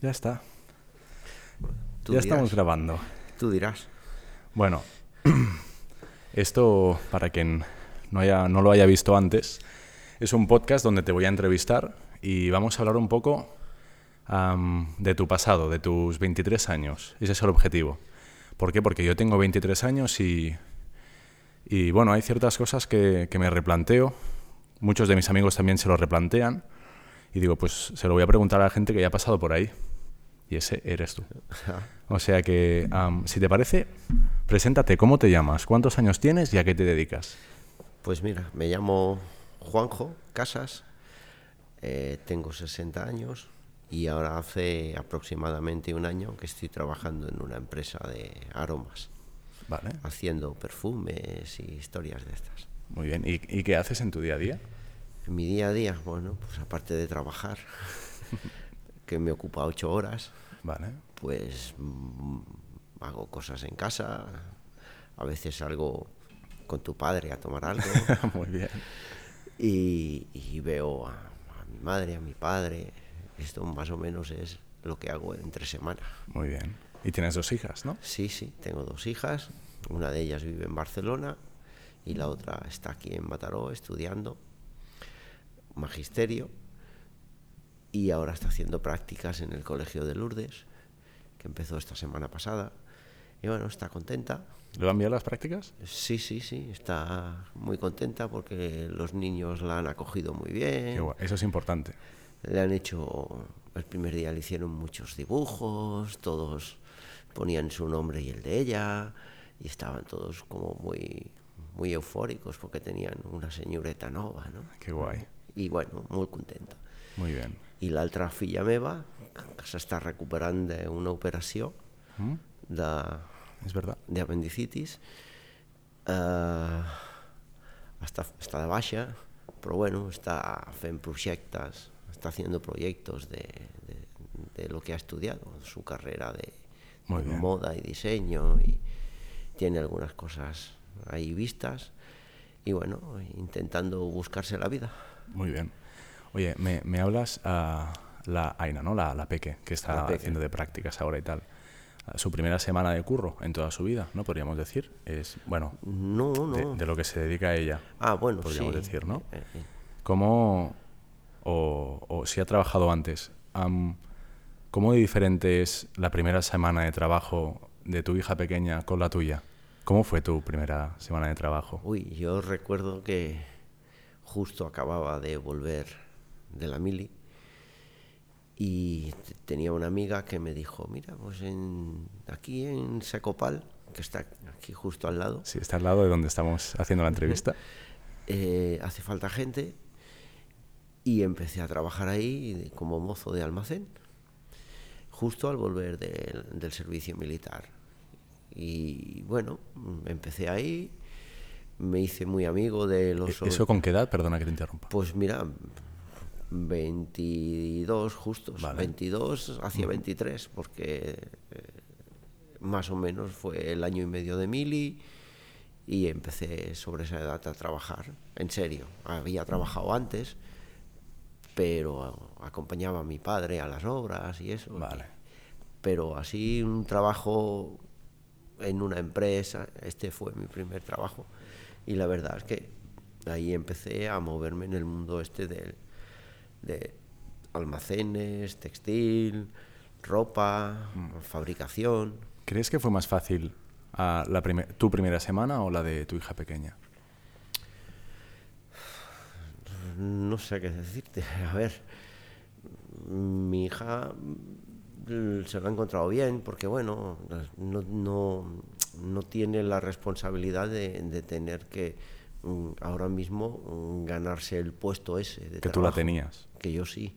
Ya está. Tú ya dirás, estamos grabando. Tú dirás. Bueno, esto, para quien no, haya, no lo haya visto antes, es un podcast donde te voy a entrevistar y vamos a hablar un poco am, de tu pasado, de tus 23 años. Ese es el objetivo. ¿Por qué? Porque yo tengo 23 años y, y bueno, hay ciertas cosas que, que me replanteo. Muchos de mis amigos también se lo replantean. Y digo, pues se lo voy a preguntar a la gente que ya ha pasado por ahí. Y ese eres tú. O sea que, si te parece, preséntate, ¿cómo te llamas? ¿Cuántos años tienes y a qué te dedicas? Pues mira, me llamo Juanjo Casas, eh, tengo 60 años y ahora hace aproximadamente un año que estoy trabajando en una empresa de aromas, Vale, haciendo perfumes y historias de estas. muy bien. ¿Y, y qué haces en tu día a día? En mi día a día, bueno, pues aparte de trabajar, que me ocupa ocho horas, Vale, pues mm, hago cosas en casa, a veces salgo con tu padre a tomar algo. muy bien. y, y veo a, a mi madre, a mi padre. Esto más o menos es lo que hago entre semana. Muy bien. Y tienes dos hijas, ¿no? Sí, sí, tengo dos hijas. Una de ellas vive en Barcelona y la otra está aquí en Mataró estudiando magisterio y ahora está haciendo prácticas en el Colegio de Lourdes, que empezó esta semana pasada. Y bueno, está contenta. ¿Le van bien las prácticas? Sí, sí, sí, está muy contenta porque los niños la han acogido muy bien. Qué guay, Eso es importante. Le han hecho, el primer día le hicieron muchos dibujos, todos ponían su nombre y el de ella, y estaban todos como muy, muy eufóricos porque tenían una señoreta nova, ¿no? Qué guay. Y bueno, muy contenta. Muy bien. I l'altra filla meva, que s'està recuperant d'una operació ¿Mm? de, Es verdad. d'apendicitis, eh, està, està de baixa, però bueno, està fent projectes, està haciendo proyectos de, de, de lo que ha estudiado, su carrera de, Muy de bien. moda y diseño, y tiene algunas cosas ahí vistas, y bueno, intentando buscarse la vida. Muy bien. Oye, me, me hablas a la Aina, ¿no? La, la Peque, que está Peque. haciendo de prácticas ahora y tal. Su primera semana de curro en toda su vida, ¿no? Podríamos decir. Es, bueno, No, no. de, de lo que se dedica a ella. ah, bueno, podríamos sí. decir, ¿no? Eh, eh. ¿Cómo, o, o si ha trabajado antes, cómo de diferente es la primera semana de trabajo de tu hija pequeña con la tuya? ¿Cómo fue tu primera semana de trabajo? Uy, yo recuerdo que justo acababa de volver de la mili y tenía una amiga que me dijo, mira, pues en, aquí en Secopal, que está aquí justo al lado, Sí, está al lado de donde estamos haciendo la entrevista. eh, hace falta gente y empecé a trabajar ahí de- como mozo de almacén, justo al volver del, del servicio militar. Y bueno, empecé ahí, me hice muy amigo de los... ¿E- ¿Eso con qué edad? Perdona que te interrumpa. Pues mira, 22 justos, Vale. 22 hacia 23, porque eh, más o menos fue el año y medio de mili y empecé sobre esa edad a trabajar, en serio. Había trabajado antes, pero acompañaba a mi padre a las obras y eso. Vale. Pero así un trabajo en una empresa, este fue mi primer trabajo. Y la verdad es que ahí empecé a moverme en el mundo este del- de almacenes, textil, ropa, fabricación. ¿Crees que fue más fácil ah, la prime- tu primera semana o la de tu hija pequeña? No sé qué decirte. A ver, mi hija mm, se lo ha encontrado bien porque, bueno, no, no, no tiene la responsabilidad de, de tener que mm, ahora mismo mm, ganarse el puesto ese. De Que tú la trabajo. tenías. Que yo sí,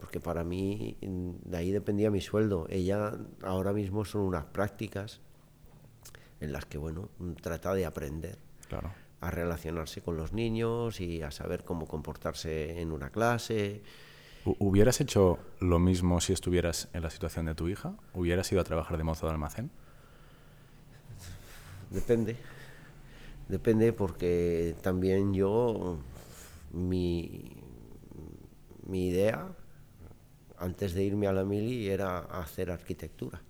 porque para mí mm, de ahí dependía mi sueldo. Ella ahora mismo son unas prácticas en las que, bueno, mm, trata de aprender Claro. a relacionarse con los niños y a saber cómo comportarse en una clase. Hu- ¿Hubieras hecho lo mismo si estuvieras en la situación de tu hija? ¿Hubieras ido a trabajar de mozo de almacén? Depende. Depende porque también yo, mi, mi idea antes de irme a la mili era hacer arquitectura.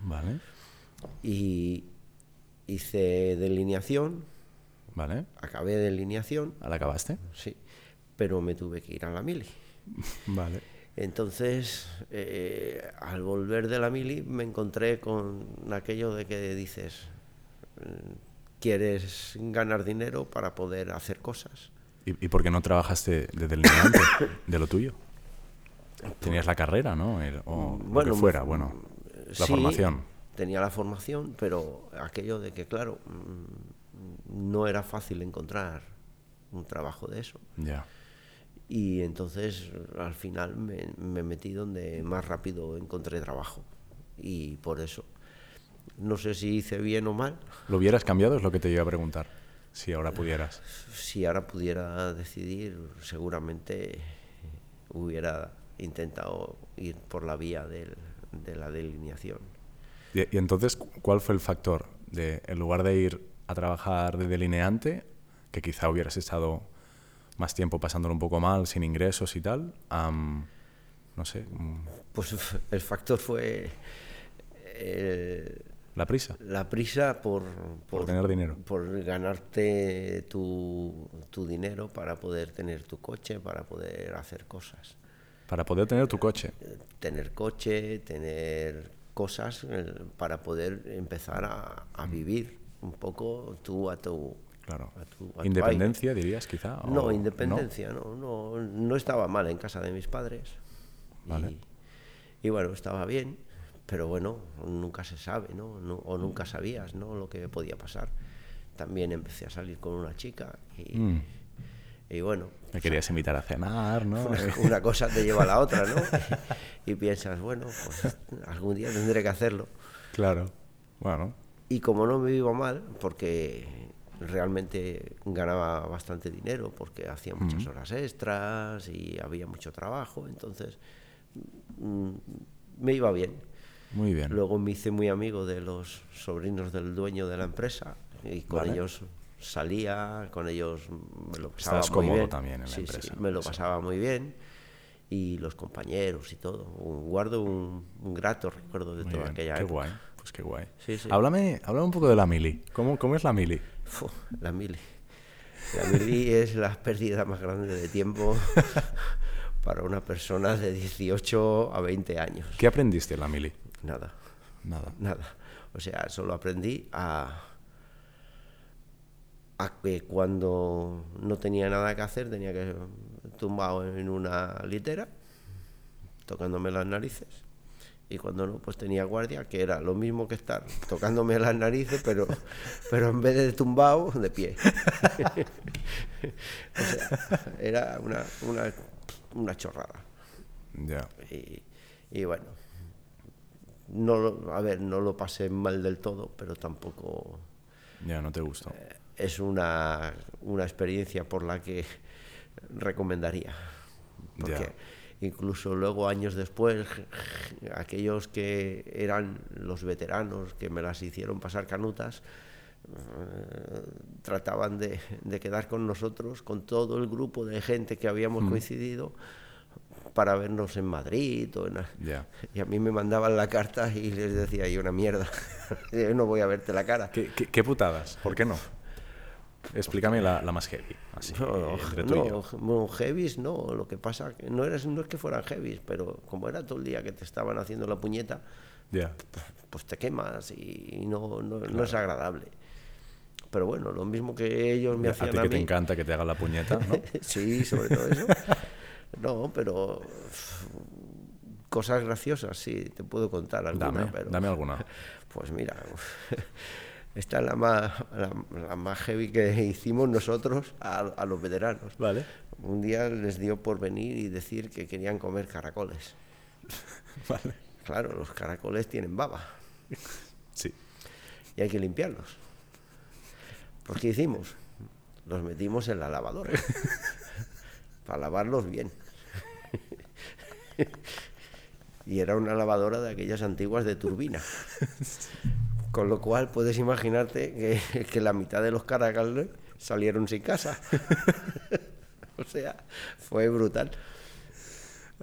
Vale. Y hice delineación, Vale. acabé delineación, ¿La acabaste? sí, pero me tuve que ir a la mili. Vale. Entonces, eh, al volver de la mili me encontré con aquello de que dices, mm, quieres ganar dinero para poder hacer cosas. ¿Y, y por qué no trabajaste de delineante de lo tuyo? Tenías la carrera, ¿no? El- o lo que fuera, bueno. La Sí, formación. Tenía la formación, pero aquello de que, claro, mm, no era fácil encontrar un trabajo de eso. Ya. Y entonces al final me, me metí donde más rápido encontré trabajo. Y por eso, no sé si hice bien o mal. ¿Lo hubieras cambiado? Es lo que te iba a preguntar. Si ahora pudieras. Si ahora pudiera decidir, seguramente hubiera intentado ir por la vía del- de la delineación. Y, y entonces, cu- ¿cuál fue el factor? De, en lugar de ir a trabajar de delineante, que quizá hubieras estado más tiempo pasándolo un poco mal, sin ingresos y tal, am, no sé, mm, Pues el factor fue eh, la prisa. la prisa por, Por tener dinero. por ganarte tu, tu dinero para poder tener tu coche, para poder hacer cosas. Para poder tener tu coche. Tener coche, tener cosas eh, para poder empezar a, a vivir un poco tú a tu... Claro. a tu- a. Independencia, dirías, quizá. o- No, independencia, no, no, no estaba mal en casa de mis padres. Vale. Y, y bueno, estaba bien, pero bueno, nunca se sabe, ¿no? No- O nunca sabías, ¿no? Lo que podía pasar. También empecé a salir con una chica y, Mm. y bueno, Me querías invitar a cenar, ¿no? una, una cosa te lleva a la otra, ¿no? Y, piensas, bueno, pues algún día tendré que hacerlo. claro. Bueno, Y como no me vivo mal, porque realmente ganaba bastante dinero, porque hacía muchas horas extras y había mucho trabajo, entonces mm, me iba bien. Muy bien. Luego me hice muy amigo de los sobrinos del dueño de la empresa y con Vale. ellos salía, con ellos me lo pasaba Estabas muy cómodo bien. también en la Sí, sí, empresa, me lo sí. pasaba muy bien y los compañeros y todo. Guardo un, un grato recuerdo de Muy toda bien. aquella Qué época. guay. Pues qué guay. Sí, sí. Háblame, háblame un poco de la mili. ¿Cómo, cómo es la mili? Fu, la mili. La mili es la pérdida más grande de tiempo para una persona de 18 a 20 años. ¿Qué aprendiste en la mili? Nada, Nada. nada. O sea, solo aprendí a, a que cuando no tenía nada que hacer tenía que tumbado en una litera, tocándome las narices. Y cuando no, pues tenía guardia, que era lo mismo que estar tocándome las narices, pero, pero en vez de tumbado, de pie. o sea, era una, una, una chorrada. Ya. Y, y bueno, no, lo- a ver, no lo pasé mal del todo, pero tampoco Ya, no te gustó. Eh, es una, una experiencia por la que recomendaría. Porque incluso luego, años después, aquellos que eran los veteranos que me las hicieron pasar canutas, eh, trataban de, de quedar con nosotros, con todo el grupo de gente que habíamos coincidido, para vernos en Madrid o en, Ya. y a mí me mandaban la carta y les decía yo una mierda. Yo no voy a verte la cara. ¿Qué, qué, qué putadas? ¿Por qué no? Explícame la, la más heavy. Así, No, entre tú y no, yo. bueno, heavies no, lo que pasa que no, eres, no es que fueran heavies, pero como era todo el día que te estaban haciendo la puñeta, Ya. pues te quemas y no, no, no es agradable. Pero bueno, lo mismo que ellos me A hacían ti a, que te encanta que te hagan la puñeta, ¿no? sí, sobre todo eso. No, pero cosas graciosas, sí, te puedo contar alguna, Dame, pero dame alguna. Pues mira, esta es la más, la, la más heavy que hicimos nosotros a, a los veteranos. Vale. Un día les dio por venir y decir que querían comer caracoles. Vale. Claro, los caracoles tienen baba Sí. y hay que limpiarlos. Pues ¿qué hicimos? Los metimos en la lavadora para lavarlos bien. Y era una lavadora de aquellas antiguas de turbina. Con lo cual puedes imaginarte que, que la mitad de los caracoles salieron sin casa. o sea, fue brutal.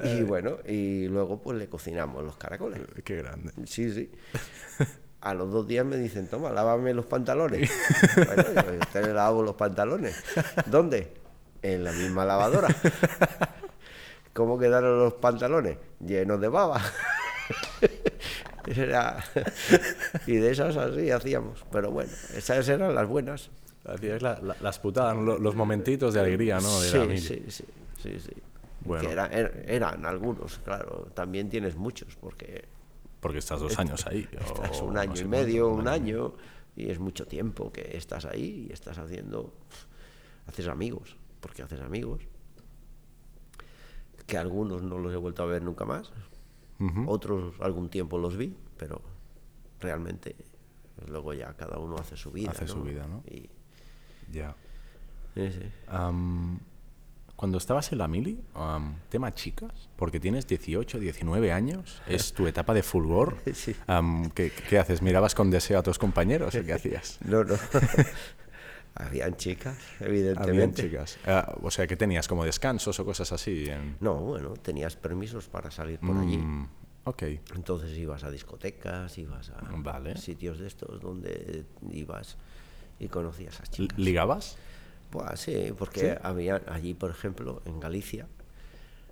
Y bueno, y luego pues le cocinamos los caracoles. Qué grande. Sí, sí. A los dos días me dicen, toma, lávame los pantalones. bueno, yo te lavo los pantalones. ¿Dónde? En la misma lavadora. ¿Cómo quedaron los pantalones? Llenos de baba. Era... y de esas así hacíamos. Pero bueno, esas eran las buenas. Hacías la- la- las putadas, lo- los momentitos de alegría, ¿no? De Sí, sí, sí, sí, sí. Bueno. Que era- er- eran algunos, claro. También tienes muchos, porque Porque estás dos años ahí. estás un no año sé y cuánto, medio, un año, y es mucho tiempo que estás ahí y estás haciendo, haces amigos, porque haces amigos, que algunos no los he vuelto a ver nunca más, otros algún tiempo los vi, pero realmente luego ya cada uno hace su vida. Hace su vida, ¿no? Y, Ya. sí, sí. Am, cuando estabas en la mili, am, tema chicas, porque tienes 18, 19 años, es tu etapa de fulgor. Sí. Am, ¿qué, qué haces? ¿Mirabas con deseo a tus compañeros o qué hacías? No, no. Habían chicas, evidentemente. Habían chicas. Ah, o sea, ¿qué tenías? ¿Como descansos o cosas así? en- No, bueno, tenías permisos para salir por allí. Mm, ok. Entonces ibas a discotecas, ibas a Vale. sitios de estos donde ibas y conocías a chicas. ¿Ligabas? Pues sí, porque había allí, por ejemplo, en Galicia,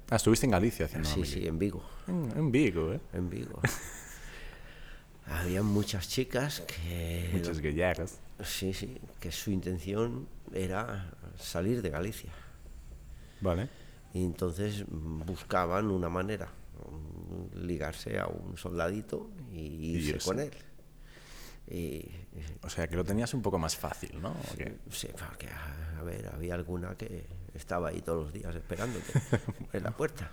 Ah, estuviste en Galicia haciendo sí, sí, en Vigo, En, en Vigo, ¿eh? en Vigo. había muchas chicas que Muchas gallegas. Sí, sí, que su intención era salir de Galicia. Vale. Y entonces buscaban una manera, ligarse a un soldadito y irse irse. con él. Y, O sea, que lo tenías un poco más fácil, ¿no? Sí, porque, a ver, había alguna que estaba ahí todos los días esperándote en la puerta.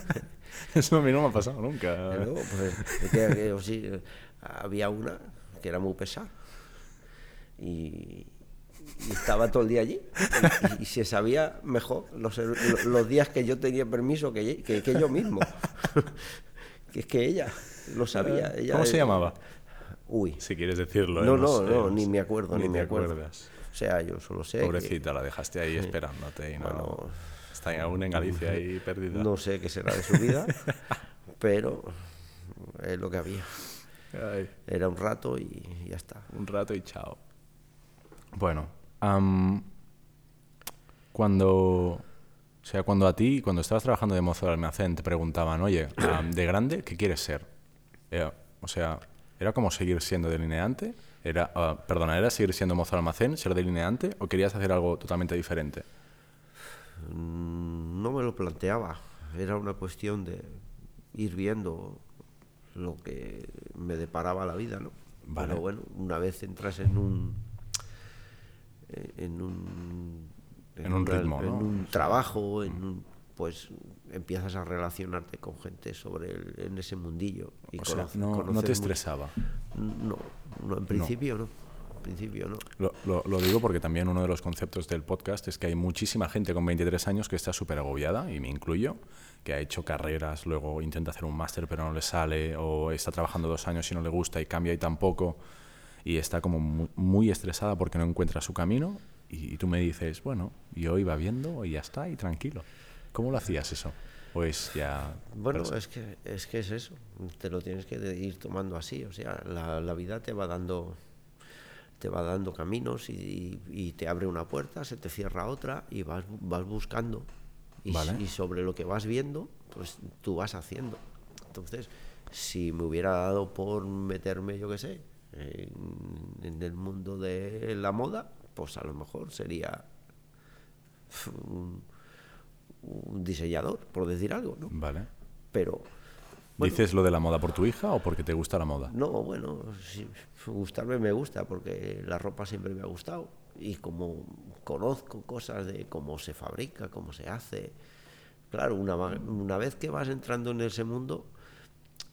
Eso a mí no me ha pasado nunca. Luego, pues, que- que, o sí, había una que era muy pesada y, y estaba todo el día allí y, y se sabía mejor los, los días que yo tenía permiso que, que, que yo mismo. que es que ella lo sabía. ella- ¿Cómo se llamaba? Uy. Si quieres decirlo. ¿eh? No, no, sé, no, ni me acuerdo, ni, Ni me acuerdo. acuerdas. O sea, yo solo sé. que- Pobrecita, la dejaste ahí esperándote y no. Bueno, está ahí aún en Galicia ahí perdida. no sé qué será de su vida, pero es lo que había. Ay, Era un rato y ya está. un rato y chao. Bueno, am, cuando. O sea, cuando a ti, cuando estabas trabajando de mozo de almacén, te preguntaban, oye, de grande, ¿qué quieres ser? Eh, o sea, ¿era como seguir siendo delineante? Era, ah, perdona, ¿era seguir siendo mozo de almacén, ser delineante? ¿O querías hacer algo totalmente diferente? Mm, No me lo planteaba. Era una cuestión de ir viendo lo que me deparaba la vida, ¿no? Vale. Pero bueno, una vez entras en un en un En un una- ritmo, en ¿no? un trabajo, en un- pues empiezas a relacionarte con gente sobre el- en ese mundillo y O sea, no, no te estresaba. No, no, en principio no. En principio no. Lo, lo- lo digo porque también uno de los conceptos del podcast es que hay muchísima gente con 23 años que está súper agobiada, y me incluyo, que ha hecho carreras, luego intenta hacer un máster pero no le sale, o está trabajando dos años y no le gusta y cambia y tampoco, y está como mu- muy, estresada porque no encuentra su camino, y, y tú me dices, bueno, yo iba viendo y ya está, y tranquilo. ¿Cómo lo hacías eso? Pues ya... Bueno, es que, es que es eso, te lo tienes que ir tomando así, o sea, la, la vida te va dando te va dando caminos y, y te abre una puerta, se te cierra otra y vas, vas buscando. Y, Vale. y sobre lo que vas viendo, pues tú vas haciendo. Entonces, si me hubiera dado por meterme, yo qué sé, en, en el mundo de la moda, pues a lo mejor sería un, un diseñador, por decir algo, ¿no? Vale. Pero Bueno. ¿Dices lo de la moda por tu hija o porque te gusta la moda? no, bueno, gustarme me gusta porque la ropa siempre me ha gustado y como conozco cosas de cómo se fabrica, cómo se hace, claro, una, una vez que vas entrando en ese mundo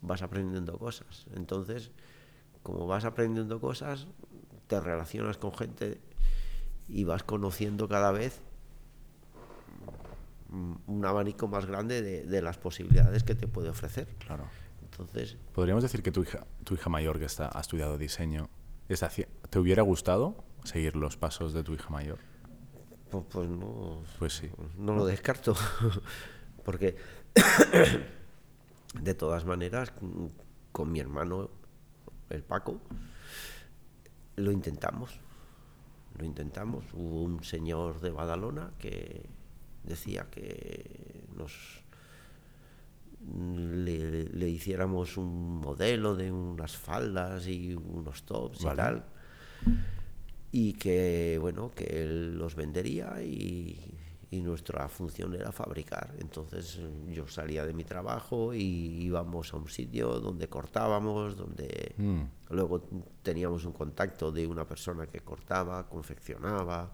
vas aprendiendo cosas. Entonces, como vas aprendiendo cosas, te relacionas con gente y vas conociendo cada vez mm, un abanico más grande de, de las posibilidades que te puede ofrecer. Claro. Entonces, Podríamos decir que tu hija, tu hija mayor que está, ha estudiado diseño, ¿te hubiera gustado seguir los pasos de tu hija mayor? pues, pues no, Pues sí. no lo descarto. Porque de todas maneras, con mi hermano, el Paco, lo intentamos. Lo intentamos. Hubo un señor de Badalona que decía que nos le, hiciéramos un modelo de unas faldas y unos tops y tal y que bueno que él los vendería y, nuestra función era fabricar. Entonces yo salía de mi trabajo y íbamos a un sitio donde cortábamos donde mm. luego teníamos un contacto de una persona que cortaba confeccionaba.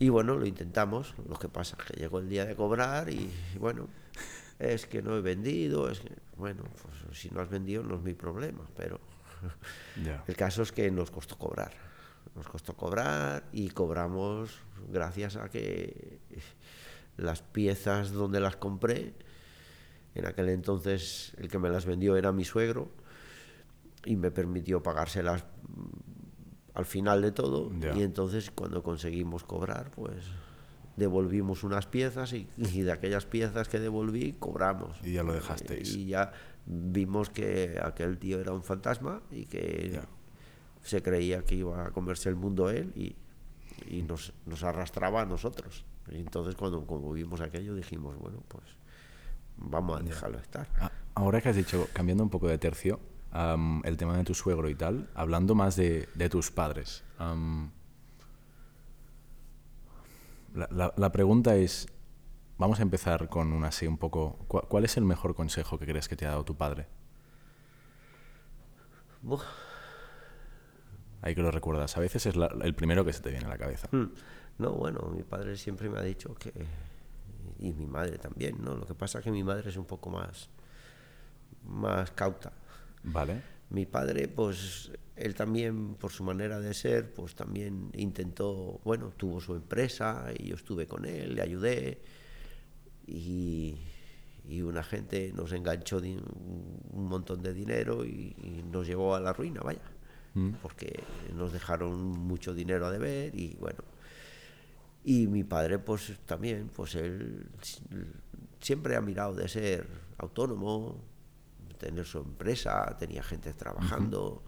Y bueno lo intentamos. Lo que pasa es que llegó el día de cobrar y, bueno es que no he vendido es que bueno pues si no has vendido no es mi problema pero el caso es que nos costó cobrar. Nos costó cobrar y cobramos gracias a que las piezas donde las compré, en aquel entonces el que me las vendió era mi suegro y me permitió pagárselas al final de todo y entonces cuando conseguimos cobrar pues devolvimos unas piezas y, de aquellas piezas que devolví cobramos. Y ya lo dejasteis. Y ya vimos que aquel tío era un fantasma y que se creía que iba a comerse el mundo él y, y nos, nos, arrastraba a nosotros. Y entonces cuando, como vimos aquello dijimos, bueno, pues vamos a dejarlo estar. Ah, ahora que has dicho, cambiando un poco de tercio, el tema de tu suegro y tal, hablando más de, de tus padres. la, la, pregunta es, vamos a empezar con una así un poco, ¿cuál, es el mejor consejo que crees que te ha dado tu padre? Ahí que lo recuerdas. A veces es el primero que se te viene a la cabeza. Hmm. No, bueno, mi padre siempre me ha dicho que... Y mi madre también, ¿no? Lo que pasa es que mi madre es un poco más... Más cauta. Vale. Mi padre, pues, él también, por su manera de ser, pues también intentó... Bueno, tuvo su empresa y yo estuve con él, le ayudé. Y, y una gente nos enganchó un montón de dinero y nos llevó a la ruina, vaya. Mm. porque nos dejaron mucho dinero a deber y bueno. Y mi padre, pues también, pues él siempre ha mirado de ser autónomo, tener su empresa, tenía gente trabajando.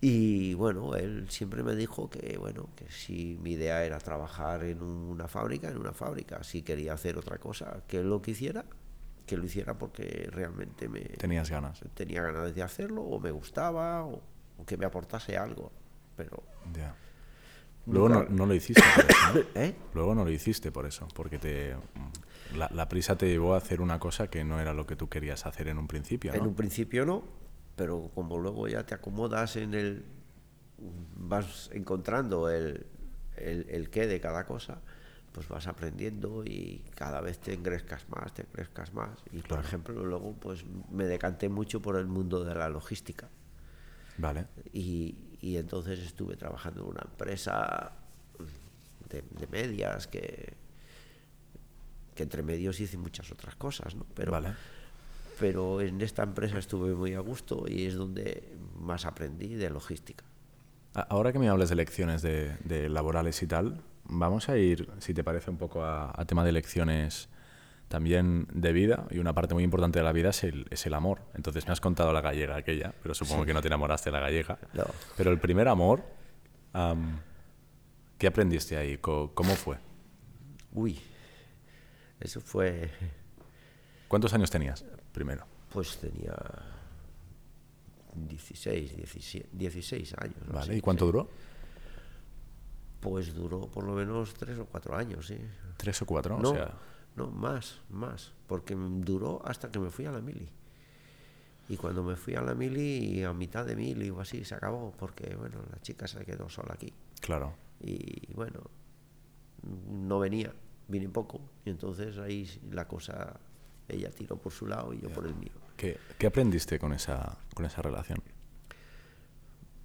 Y bueno, él siempre me dijo que bueno, que si mi idea era trabajar en una fábrica, en una fábrica, si quería hacer otra cosa, que él lo quisiera, que lo hiciera porque realmente me tenías ganas. Tenía ganas de hacerlo o me gustaba o que me aportase algo, pero... Luego no, lo hiciste por eso, ¿Eh? Luego no lo hiciste por eso, porque te, la, prisa te llevó a hacer una cosa que no era lo que tú querías hacer en un principio, En un principio no, pero como luego ya te acomodas en el... vas encontrando el, el, qué de cada cosa, pues vas aprendiendo y cada vez te engrescas más, te engrescas más. Y por ejemplo, luego pues me decanté mucho por el mundo de la logística. Vale. Y, y entonces estuve trabajando en una empresa de, medias que, que entre medios hice muchas otras cosas, ¿no? Pero, vale. pero en esta empresa estuve muy a gusto y es donde más aprendí de logística. Ahora que me hables de lecciones de, de laborales y tal, vamos a ir, si te parece, un poco a, a tema de lecciones también de vida, y una parte muy importante de la vida es el, es el amor. Entonces me has contado la gallega aquella, pero supongo que no te enamoraste de la gallega. Pero el primer amor, ¿qué aprendiste ahí? ¿Cómo, fue? Uy, eso fue... ¿Cuántos años tenías primero? Pues tenía 16, 17, 16 años. vale, ¿y cuánto duró? Pues duró por lo menos tres o cuatro años, sí. ¿Tres o cuatro? No, o sea... No, más, más, porque duró hasta que me fui a la mili. Y cuando me fui a la mili, a mitad de mili o así, se acabó, porque bueno, la chica se quedó sola aquí. Claro. Y bueno, no venía, vine poco, y entonces ahí la cosa, ella tiró por su lado y yo por el mío. ¿Qué, ¿Qué, aprendiste con esa, con esa relación?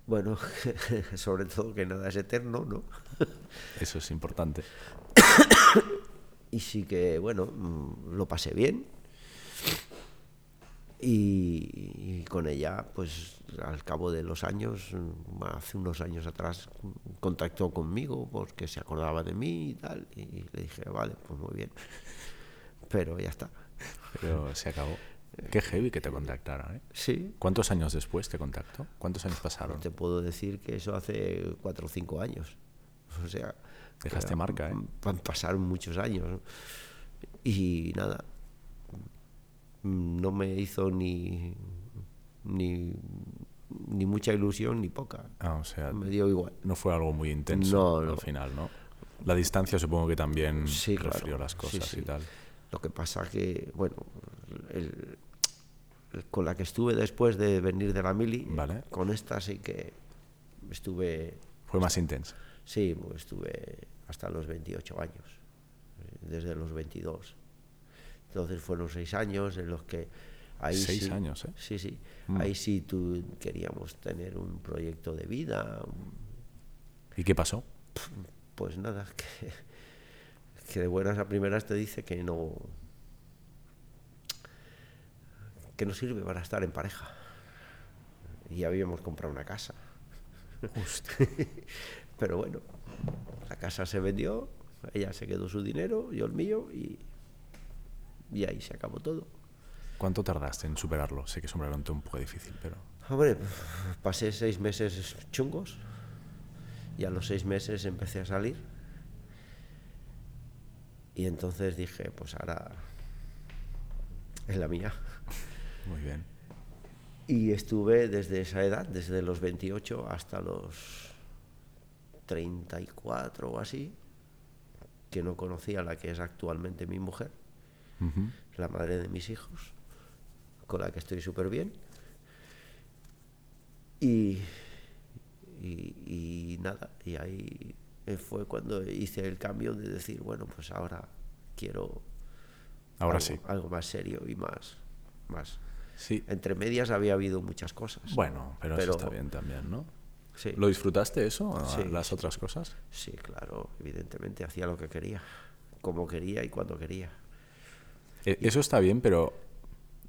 Bueno, sobre todo que nada es eterno, ¿no? Eso es importante. y sí que, bueno, mm, lo pasé bien. Y, con ella, pues al cabo de los años, mm, hace unos años atrás, contactó conmigo porque se acordaba de mí y tal. Y le dije, vale, pues muy bien. pero ya está. Pero se acabó. Qué heavy que te contactara, ¿eh? Sí. ¿Cuántos años después te contactó? ¿Cuántos años pasaron? Te puedo decir que eso hace cuatro o cinco años. O sea... Dejaste marca, ¿eh? Pasaron muchos años. ¿no? Y nada, no me hizo ni, ni, ni mucha ilusión ni poca. Ah, o sea, me dio igual. No fue algo muy intenso No, no. al final, ¿no? La distancia supongo que también Sí, claro. las cosas sí. y tal. Lo que pasa que, bueno, el- el- con la que estuve después de venir de la mili, Vale. con esta sí que estuve, Fue más intenso. Sí, pues estuve hasta los 28 años, eh, desde los 22. Entonces fueron seis años en los que ahí Seis sí- años, ¿eh? Sí, sí. Mm. Ahí sí tú queríamos tener un proyecto de vida, ¿Y qué pasó? pues nada, que, que de buenas a primeras te dice que no que no sirve para estar en pareja. Y ya habíamos comprado una casa. Pero bueno, la casa se vendió, ella se quedó su dinero, yo el mío, y, y ahí se acabó todo. ¿Cuánto tardaste en superarlo? Sé que es un pregunta un poco difícil, pero... Hombre, pasé seis meses chungos y a los seis meses empecé a salir. Y entonces dije, pues ahora es la mía. Muy bien. Y estuve desde esa edad, desde los 28 hasta los 34 o así, que no conocía la que es actualmente mi mujer, la madre de mis hijos, con la que estoy súper bien. Y, y, y nada, y ahí fue cuando hice el cambio de decir, bueno, pues ahora quiero Ahora algo, sí. algo más serio y más, más. Sí. Entre medias había habido muchas cosas. Bueno, pero, eso está bien también, ¿no? Sí, ¿Lo disfrutaste eso? a- Sí, ¿Las otras cosas? sí, claro, evidentemente hacía lo que quería, como quería y cuando quería. E- Eso está bien, pero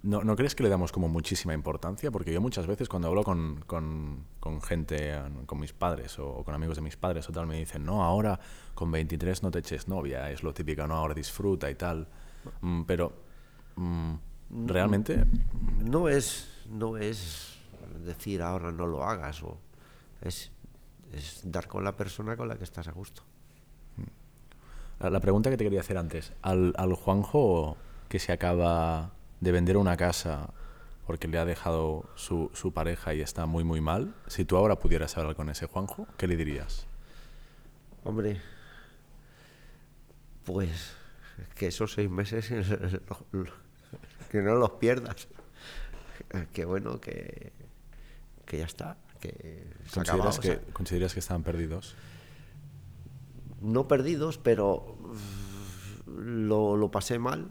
¿no, ¿no crees que le damos como muchísima importancia? Porque yo muchas veces cuando hablo con, con- con gente, con mis padres o con amigos de mis padres o tal, me dicen, no, ahora con 23 no te eches novia, es lo típico, no, ahora disfruta y tal. Mm, pero, mm, ¿realmente? No es, no es decir ahora no lo hagas, o es, es dar con la persona con la que estás a gusto. La, pregunta que te quería hacer antes, al, al Juanjo que se acaba de vender una casa porque le ha dejado su, su pareja y está muy, muy mal, si tú ahora pudieras hablar con ese Juanjo, ¿qué le dirías? Hombre, pues que esos seis meses que no los pierdas. Que bueno, que, que ya está, que se ¿Consideras, o que, sea, ¿Consideras que estaban perdidos? no perdidos, pero lo, lo pasé mal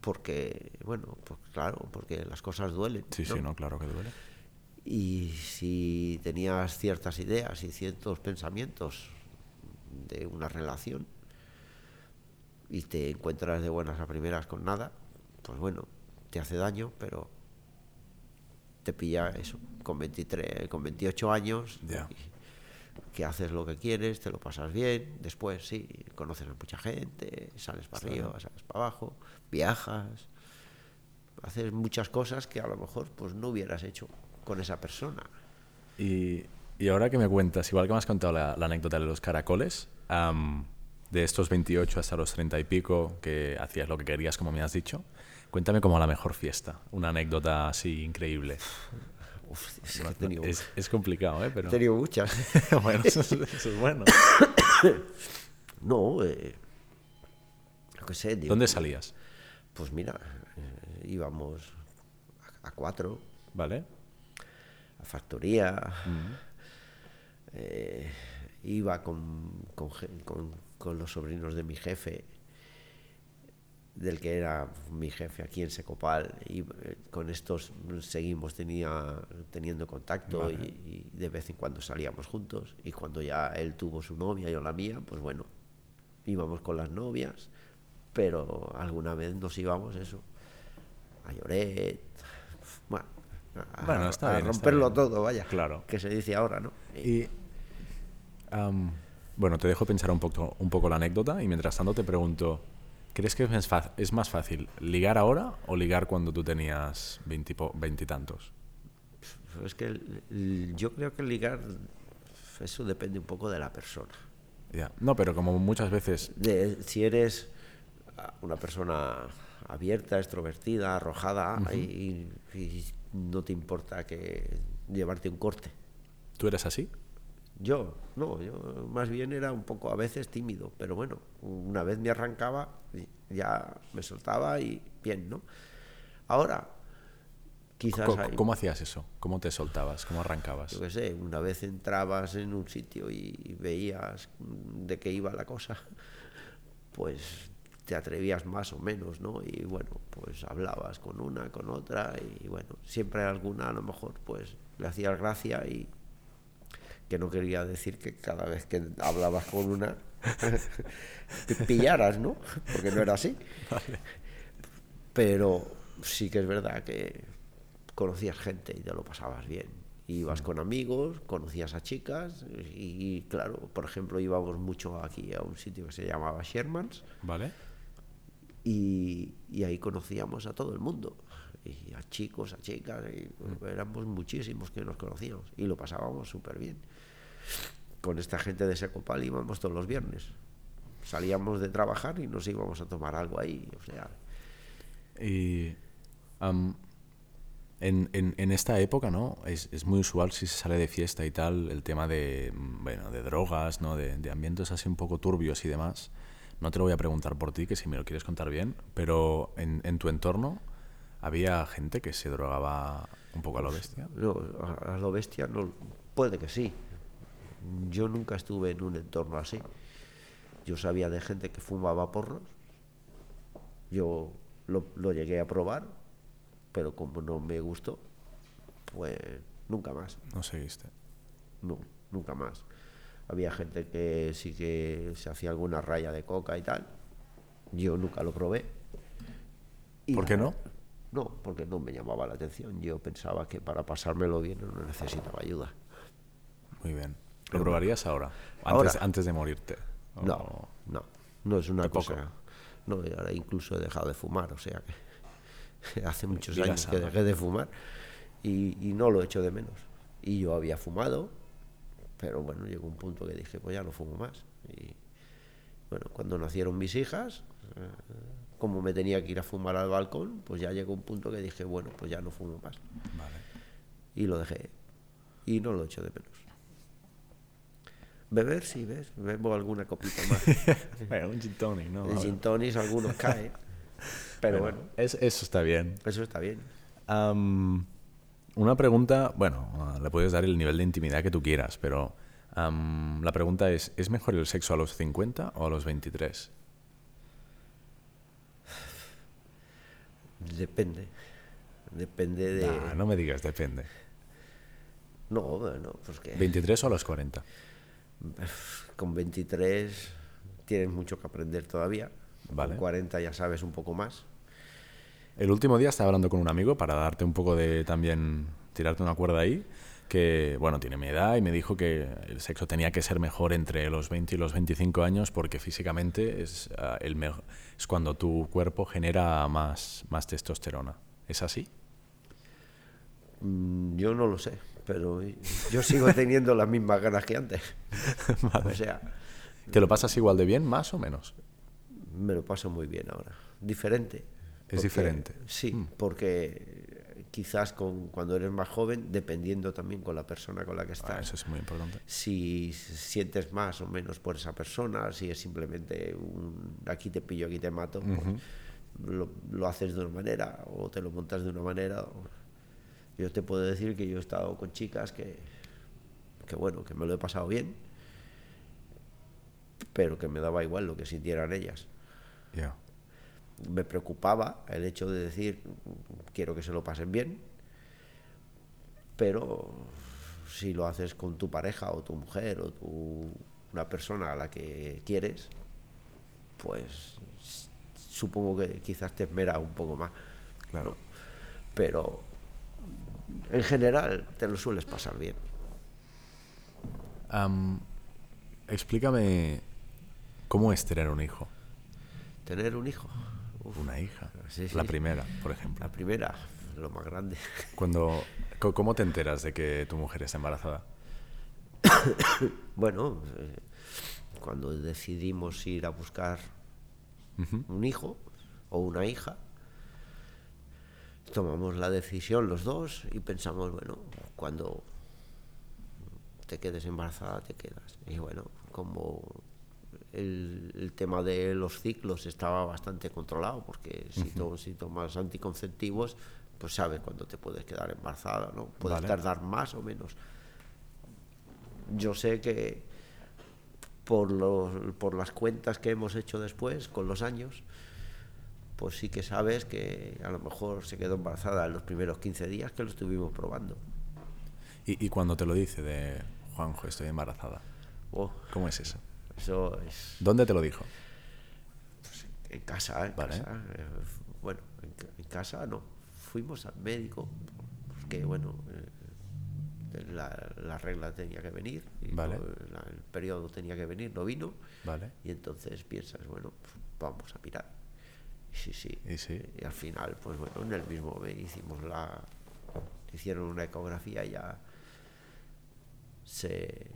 porque, bueno, pues claro, porque las cosas duelen. Sí, sí, no, claro que duele. Y si tenías ciertas ideas y ciertos pensamientos de una relación y te encuentras de buenas a primeras con nada, pues bueno, te hace daño, pero te pilla eso, con 23, con 28 años, que haces lo que quieres, te lo pasas bien, después sí, conoces a mucha gente, sales para arriba, sales para abajo, viajas, haces muchas cosas que a lo mejor pues no hubieras hecho con esa persona. Y, y ahora que me cuentas, igual que me has contado la, la anécdota de los caracoles, de estos 28 hasta los 30 y pico, que hacías lo que querías, como me has dicho, cuéntame como la mejor fiesta, una anécdota así increíble. Uf, es que No- he tenido, es, es complicado, ¿eh? Pero... he tenido muchas. bueno, eso es, eso es bueno. no, eh, yo qué sé. digo, ¿Dónde salías? Pues mira, eh, íbamos a, a cuatro, ¿Vale? a factoría, eh, iba con, con- con los sobrinos de mi jefe, del que era mi jefe aquí en Secopal, y eh, con estos seguimos tenía, teniendo contacto y, y de vez en cuando salíamos juntos, y cuando ya él tuvo su novia, yo la mía, pues bueno, íbamos con las novias, pero alguna vez nos íbamos eso, a Lloret, bueno, a, Bueno, está a bien, está romperlo todo, vaya, Claro. que se dice ahora, ¿no? Y, bueno, te dejo pensar un poco, un poco la anécdota y mientras tanto te pregunto, ¿Crees que es más, fa- es más fácil ligar ahora o ligar cuando tú tenías veintitantos? Es que yo creo que ligar, eso depende un poco de la persona. Ya. No, pero como muchas veces... De, si eres una persona abierta, extrovertida, arrojada y, y no te importa que llevarte un corte. ¿Tú eres así? Yo, no, yo más bien era un poco a veces tímido, pero bueno, una vez me arrancaba, ya me soltaba y bien, ¿no? Ahora, quizás hay, ¿Cómo hacías eso? ¿Cómo te soltabas? ¿Cómo arrancabas? yo qué sé, una vez entrabas en un sitio y veías de qué iba la cosa, pues te atrevías más o menos, ¿no? Y bueno, pues hablabas con una, con otra, y bueno, siempre alguna a lo mejor pues le hacías gracia y que no quería decir que cada vez que hablabas con una te pillaras, ¿no? Porque no era así. Pero sí que es verdad que conocías gente y te lo pasabas bien. Ibas con amigos, conocías a chicas y, y, claro, por ejemplo, íbamos mucho aquí a un sitio que se llamaba Shermans ¿Vale? y, y ahí conocíamos a todo el mundo, y a chicos, a chicas, y éramos muchísimos que nos conocíamos y lo pasábamos súper bien. Con esta gente de Secopal íbamos todos los viernes. Salíamos de trabajar y nos íbamos a tomar algo ahí, o sea, Y en, en- en esta época, ¿no? Es, es muy usual si se sale de fiesta y tal, el tema de, mm, bueno, de drogas, ¿no? De, de ambientes así un poco turbios y demás. No te lo voy a preguntar por ti, que si me lo quieres contar bien, pero en, en tu entorno había gente que se drogaba un poco a lo bestia. No, a, a lo bestia no, puede que sí. Yo nunca estuve en un entorno así. Yo sabía de gente que fumaba porros. Yo lo, lo llegué a probar, pero como no me gustó, pues nunca más. No seguiste. No, nunca más. Había gente que sí que se hacía alguna raya de coca y tal. Yo nunca lo probé. Y ¿Por qué no? No, porque no me llamaba la atención. Yo pensaba que para pasármelo bien no necesitaba ayuda. Muy bien. ¿Lo probarías ahora? Ahora. Antes, antes de morirte. O- No, no, no es una Tampoco. cosa. No, y ahora incluso he dejado de fumar, o sea que hace muchos años que sana. dejé de fumar y, y no lo echo de menos. Y yo había fumado, pero bueno, llegó un punto que dije, pues ya no fumo más. Y bueno, cuando nacieron mis hijas, eh, como me tenía que ir a fumar al balcón, pues ya llegó un punto que dije, bueno, pues ya no fumo más. Vale. Y lo dejé. Y no lo echo de menos. Beber, sí, ves, bebo alguna copita más. Bueno, un gin tonic, ¿no? El gin tonics algunos caen. Pero bueno, Es- eso está bien. eso está bien. Am, una pregunta, bueno, le puedes dar el nivel de intimidad que tú quieras, pero am, la pregunta es, ¿es mejor el sexo a los 50 o a los 23? Depende. Depende de. Nah, no me digas, depende. No, bueno, pues que ¿23 o a los 40? Con 23 tienes mucho que aprender todavía. Vale. Con 40 ya sabes un poco más. El último día estaba hablando con un amigo para darte un poco de también, tirarte una cuerda ahí, que, bueno, tiene mi edad y me dijo que el sexo tenía que ser mejor entre los 20 y los 25 años porque físicamente es, ah, el me- es cuando tu cuerpo genera más, más testosterona. ¿Es así? Mm, Yo no lo sé, pero yo sigo teniendo las mismas ganas que antes. O sea, ¿Te lo pasas igual de bien, más o menos? me lo paso muy bien ahora. Diferente. Es diferente. Sí, porque quizás con, cuando eres más joven, dependiendo también con la persona con la que Ah, estás, eso es muy importante. si sientes más o menos por esa persona, si es simplemente un aquí te pillo, aquí te mato, pues lo, lo haces de una manera o te lo montas de una manera. o- Yo te puedo decir que yo he estado con chicas que, que bueno, que me lo he pasado bien, pero que me daba igual lo que sintieran ellas. Ya. Me preocupaba el hecho de decir, quiero que se lo pasen bien, pero si lo haces con tu pareja o tu mujer o tu, una persona a la que quieres, pues supongo que quizás te esmera un poco más. Claro. ¿no? Pero en general te lo sueles pasar bien. Am, explícame cómo es tener un hijo. tener un hijo. Una hija. Sí, La primera, por ejemplo. La primera, lo más grande. Cuando, ¿Cómo te enteras de que tu mujer está embarazada? Bueno, eh, cuando decidimos ir a buscar un hijo o una hija, tomamos la decisión los dos y pensamos, bueno, cuando te quedes embarazada, te quedas. Y bueno, como el, el tema de los ciclos estaba bastante controlado, porque si, to- si tomas anticonceptivos, pues sabes cuándo te puedes quedar embarazada, ¿no? Puedes Vale. tardar más o menos. Yo sé que por, los, por las cuentas que hemos hecho después, con los años, pues sí que sabes que a lo mejor se quedó embarazada en los primeros 15 días que lo estuvimos probando. Y, y cuando te lo dice de Juanjo, estoy embarazada, Oh, ¿cómo es eso? eso es ¿Dónde te lo dijo? en casa, en Vale. casa. eh, bueno, en, ca- en casa no. Fuimos al médico, porque bueno, eh, la, la regla tenía que venir, y Vale. la- el periodo tenía que venir, no vino. Vale. Y entonces piensas, bueno, pues vamos a mirar. Y sí, sí. Y sí. Y al final, pues bueno, en el mismo mes hicimos la. Hicieron una ecografía y ya. Se,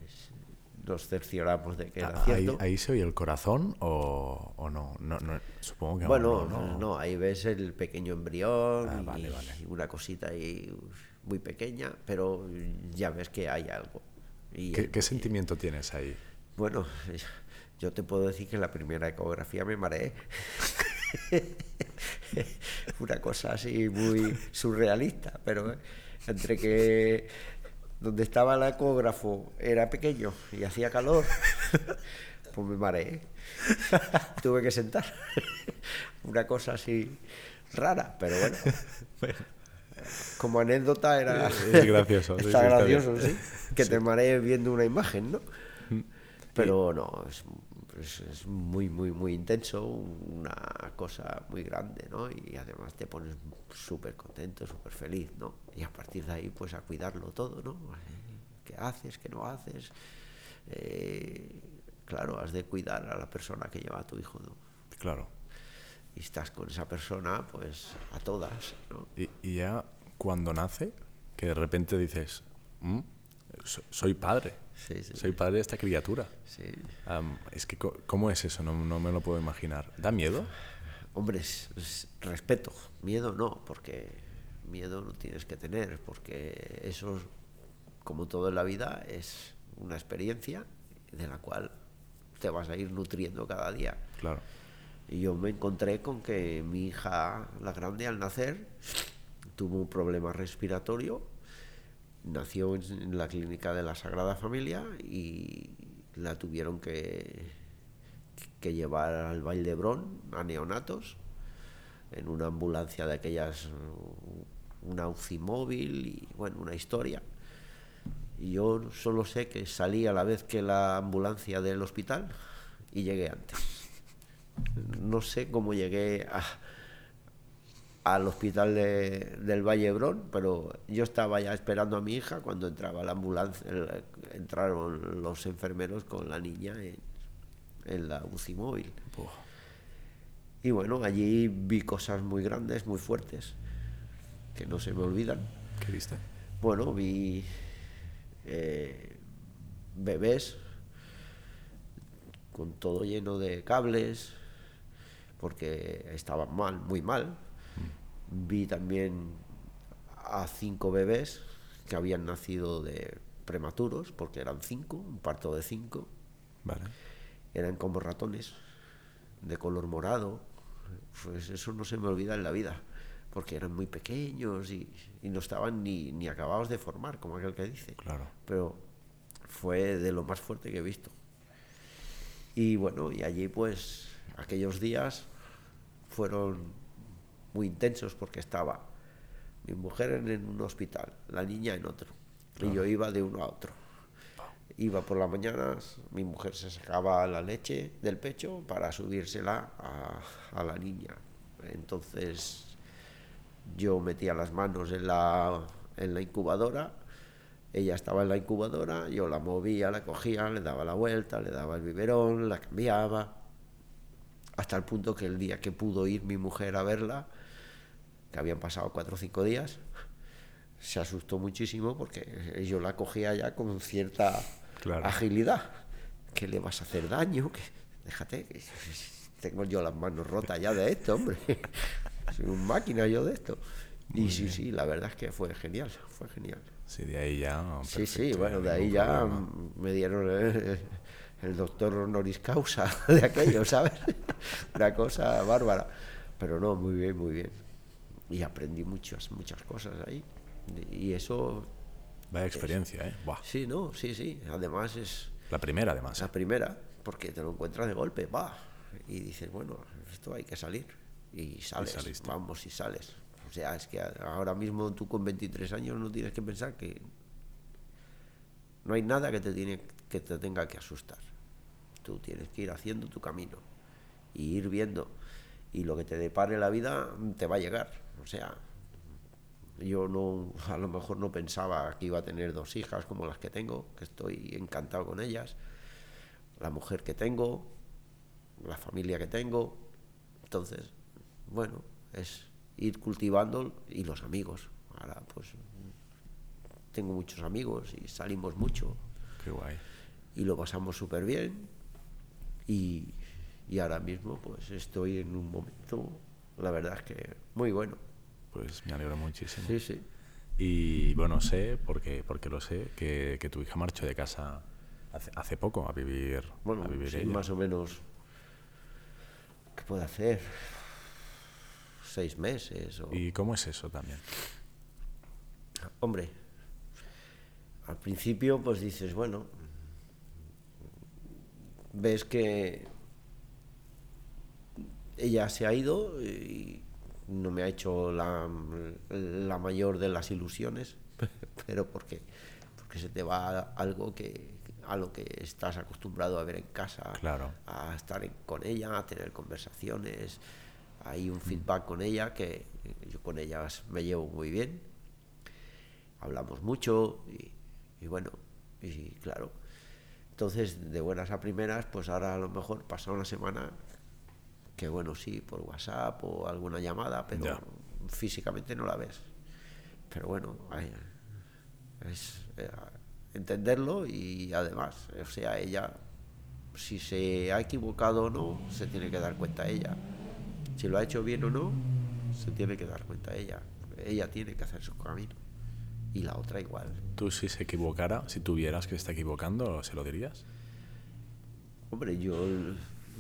nos cercioramos de que era ¿Ahí, cierto. ahí se oye el corazón o, o no? No, no? Supongo que bueno, no. no, ahí ves el pequeño embrión Ah, y, vale, vale. y una cosita ahí muy pequeña, pero ya ves que hay algo. Y ¿Qué, el- qué sentimiento tienes ahí? Bueno, yo te puedo decir que en la primera ecografía me mareé. Una cosa así muy surrealista, pero entre que donde estaba el ecógrafo era pequeño y hacía calor, pues me mareé. Tuve que sentar. Una cosa así rara, pero bueno. Como anécdota era... Es gracioso, está sí, está gracioso, sí. Que te marees viendo una imagen, ¿no? Pero no, es, es- es muy, muy, muy intenso, una cosa muy grande, ¿no? Y además te pones súper contento, súper feliz, ¿no? Y a partir de ahí, pues a cuidarlo todo, ¿no? ¿Qué haces? ¿Qué no haces? Eh, claro, has de cuidar a la persona que lleva a tu hijo, ¿no? Claro. Y estás con esa persona, pues a todas, ¿no? Y, y ya cuando nace, que de repente dices, "Mm, so- soy padre. Sí, sí. Soy padre de esta criatura. Sí. Es que, ¿cómo es eso? No, no me lo puedo imaginar. ¿Da miedo? Hombre, es- es respeto, miedo no, porque miedo no tienes que tener, porque eso, como todo en la vida, es una experiencia de la cual te vas a ir nutriendo cada día. Claro. Y yo me encontré con que mi hija, la grande, al nacer, tuvo un problema respiratorio, nació en- la clínica de la Sagrada Familia y la tuvieron que, que llevar al Valdebrón a neonatos en una ambulancia de aquellas, una UCI móvil y bueno, una historia. Y yo solo sé que salí a la vez que la ambulancia del hospital y llegué antes. No sé cómo llegué a- al hospital de- del Vallebrón, pero yo estaba ya esperando a mi hija cuando entraba la ambulancia, el- entraron los enfermeros con la niña en, en la UCI móvil. Y bueno, allí vi cosas muy grandes, muy fuertes, que no se me olvidan. ¿Qué viste? Bueno, vi eh, bebés con todo lleno de cables, porque estaban mal, muy mal. Vi también a cinco bebés que habían nacido de prematuros, porque eran cinco, un parto de cinco. Vale. Eran como ratones, de color morado. Pues eso no se me olvida en la vida, porque eran muy pequeños y, y no estaban ni, ni acabados de formar, como aquel que dice. Claro. Pero fue de lo más fuerte que he visto. Y bueno, y allí pues aquellos días fueron muy intensos porque estaba mi mujer en, un hospital, la niña en otro, y yo iba de uno a otro. Iba por las mañanas, mi mujer se sacaba la leche del pecho para subírsela a, a la niña. Entonces yo metía las manos en la, en la incubadora, ella estaba en la incubadora, yo la movía, la cogía, le daba la vuelta, le daba el biberón, la cambiaba. hasta el punto que el día que pudo ir mi mujer a verla, que habían pasado cuatro o cinco días, se asustó muchísimo porque yo la cogía ya con cierta agilidad. ¿Qué le vas a hacer daño? que Déjate, que tengo yo las manos rotas ya de esto, hombre. Soy un máquina yo de esto. y sí, sí, la verdad es que fue genial, fue genial. Sí, de ahí ya. Sí, sí, bueno, de ahí ya me dieron el, el, doctor honoris causa de aquello, ¿sabes? Una cosa bárbara. Pero no, muy bien, muy bien. Y aprendí muchas, muchas cosas ahí. Y eso. Vaya experiencia, ¿eh? Buah. Sí, no, sí, sí. Además es. La primera, además. La primera, porque te lo encuentras de golpe, va. Y dices, bueno, esto hay que salir. Y sales, vamos y sales. O sea, es que ahora mismo tú con 23 años no tienes que pensar que no hay nada que te, tiene, que te tenga que asustar. Tú tienes que ir haciendo tu camino y ir viendo. Y lo que te depare la vida te va a llegar. O sea, yo no, a lo mejor no pensaba que iba a tener dos hijas como las que tengo, que estoy encantado con ellas, la mujer que tengo, la familia que tengo. Entonces, bueno, es ir cultivando y los amigos. Ahora, pues, tengo muchos amigos y salimos mucho. Qué guay. Y lo pasamos súper bien. Y, y ahora mismo, pues, estoy en un momento, la verdad es que muy bueno. Pues me alegro muchísimo. Sí, sí. Y bueno, sé, porque, porque lo sé, que, que tu hija marchó de casa hace, hace poco a vivir, bueno, a vivir sí, más o menos. ¿Qué puede hacer? Seis meses. O... ¿Y cómo es eso también? Hombre, al principio pues dices, bueno, ves que ella se ha ido y no me ha hecho la, la mayor de las ilusiones, pero porque, porque se te va algo que, a lo que estás acostumbrado a ver en casa, claro. a estar con ella, a tener conversaciones, hay un feedback con ella que yo con ellas me llevo muy bien, hablamos mucho y, y bueno, y claro, entonces de buenas a primeras, pues ahora a lo mejor pasa una semana que bueno, sí, por WhatsApp o alguna llamada, pero físicamente no la ves. Pero bueno, es eh, entenderlo y además, o sea, ella, si se ha equivocado o no, se tiene que dar cuenta ella. Si lo ha hecho bien o no, se tiene que dar cuenta ella. Ella tiene que hacer su camino. Y la otra igual. ¿Tú si se equivocara, si tuvieras que se está equivocando, se lo dirías? Hombre, yo,